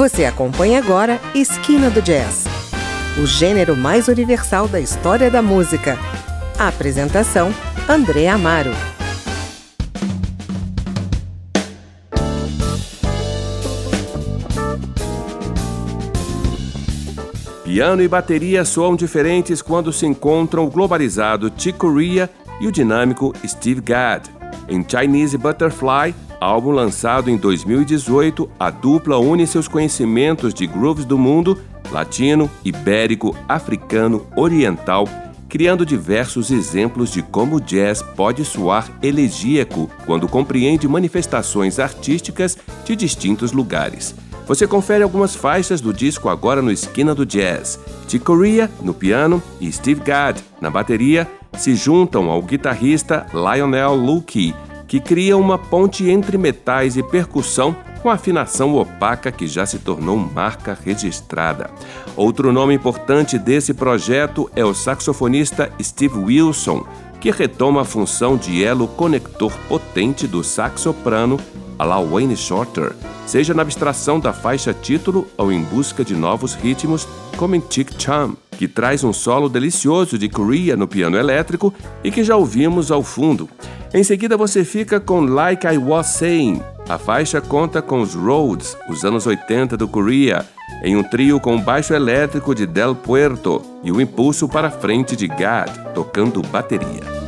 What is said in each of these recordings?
Você acompanha agora Esquina do Jazz, o gênero mais universal da história da música. A apresentação: André Amaro. Piano e bateria soam diferentes quando se encontram o globalizado Chick Corea e o dinâmico Steve Gadd. Em Chinese Butterfly, álbum lançado em 2018, a dupla une seus conhecimentos de grooves do mundo latino, ibérico, africano, oriental, criando diversos exemplos de como o jazz pode soar elegíaco quando compreende manifestações artísticas de distintos lugares. Você confere algumas faixas do disco agora no Esquina do Jazz. De Corea no piano e Steve Gadd na bateria se juntam ao guitarrista Lionel Luckey que cria uma ponte entre metais e percussão com afinação opaca que já se tornou marca registrada. Outro nome importante desse projeto é o saxofonista Steve Wilson, que retoma a função de elo conector potente do sax soprano a la Wayne Shorter, seja na abstração da faixa título ou em busca de novos ritmos, como em Chick Chum, que traz um solo delicioso de Korea no piano elétrico e que já ouvimos ao fundo. Em seguida, você fica com Like I Was Saying. A faixa conta com os Rhodes, os anos 80 do Korea, em um trio com baixo elétrico de Del Puerto e o impulso para frente de Gad, tocando bateria.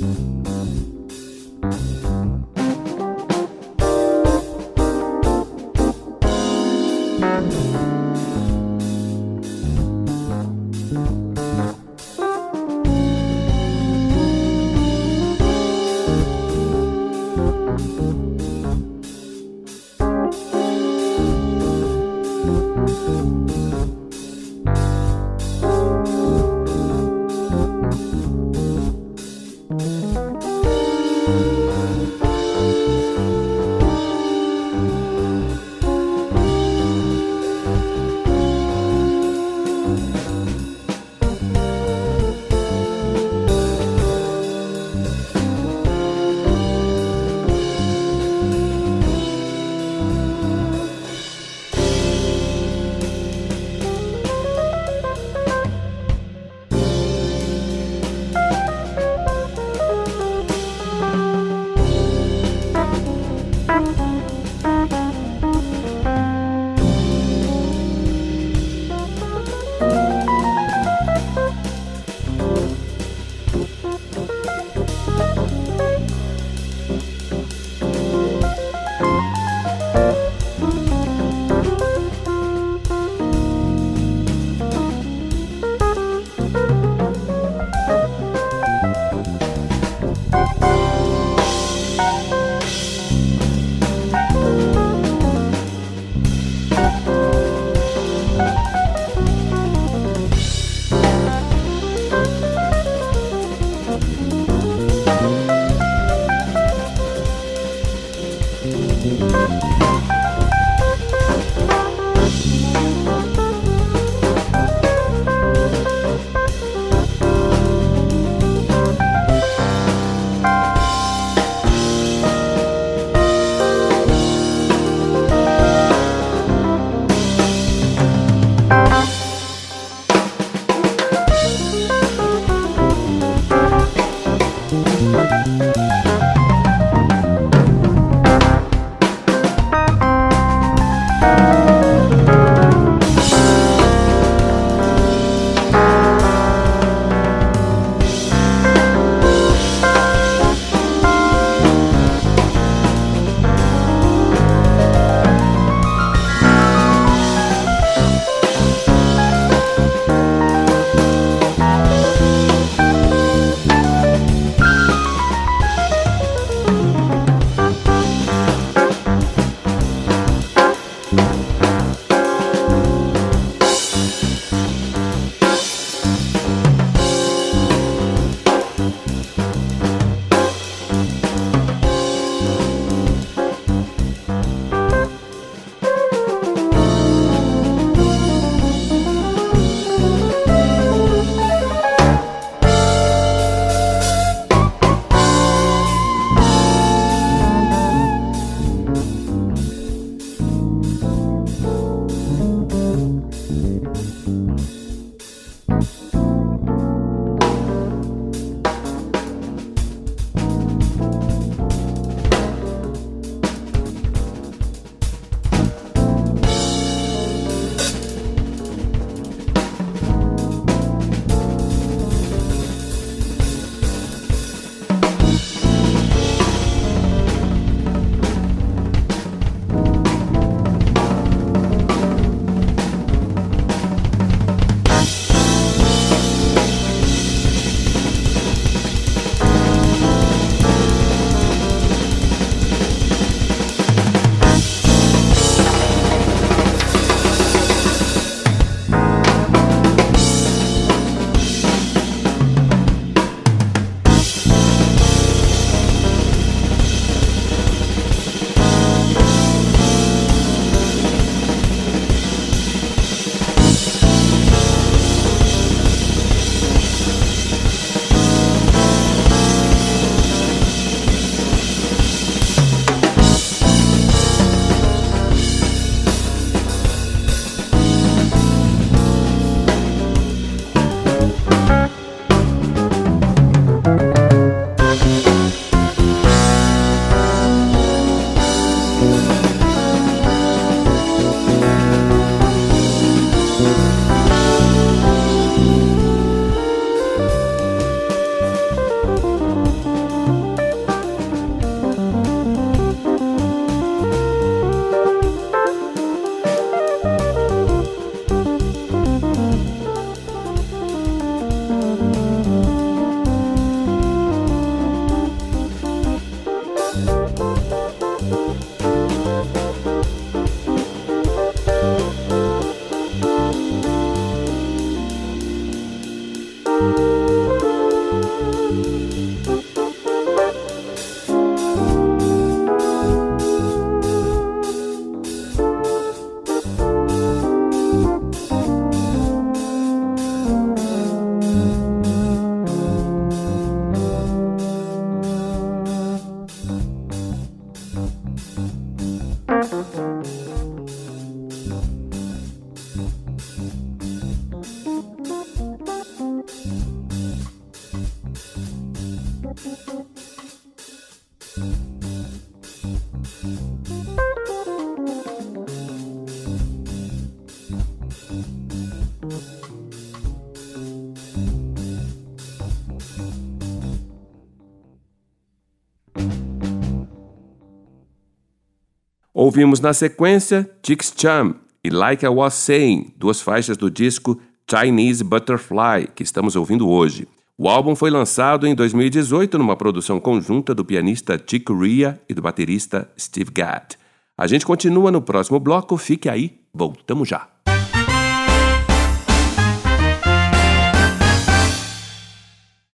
you Ouvimos na sequência Chicks Chum e Like I Was Saying, duas faixas do disco Chinese Butterfly, que estamos ouvindo hoje. O álbum foi lançado em 2018 numa produção conjunta do pianista Chick Corea e do baterista Steve Gadd. A gente continua no próximo bloco, fique aí, voltamos já.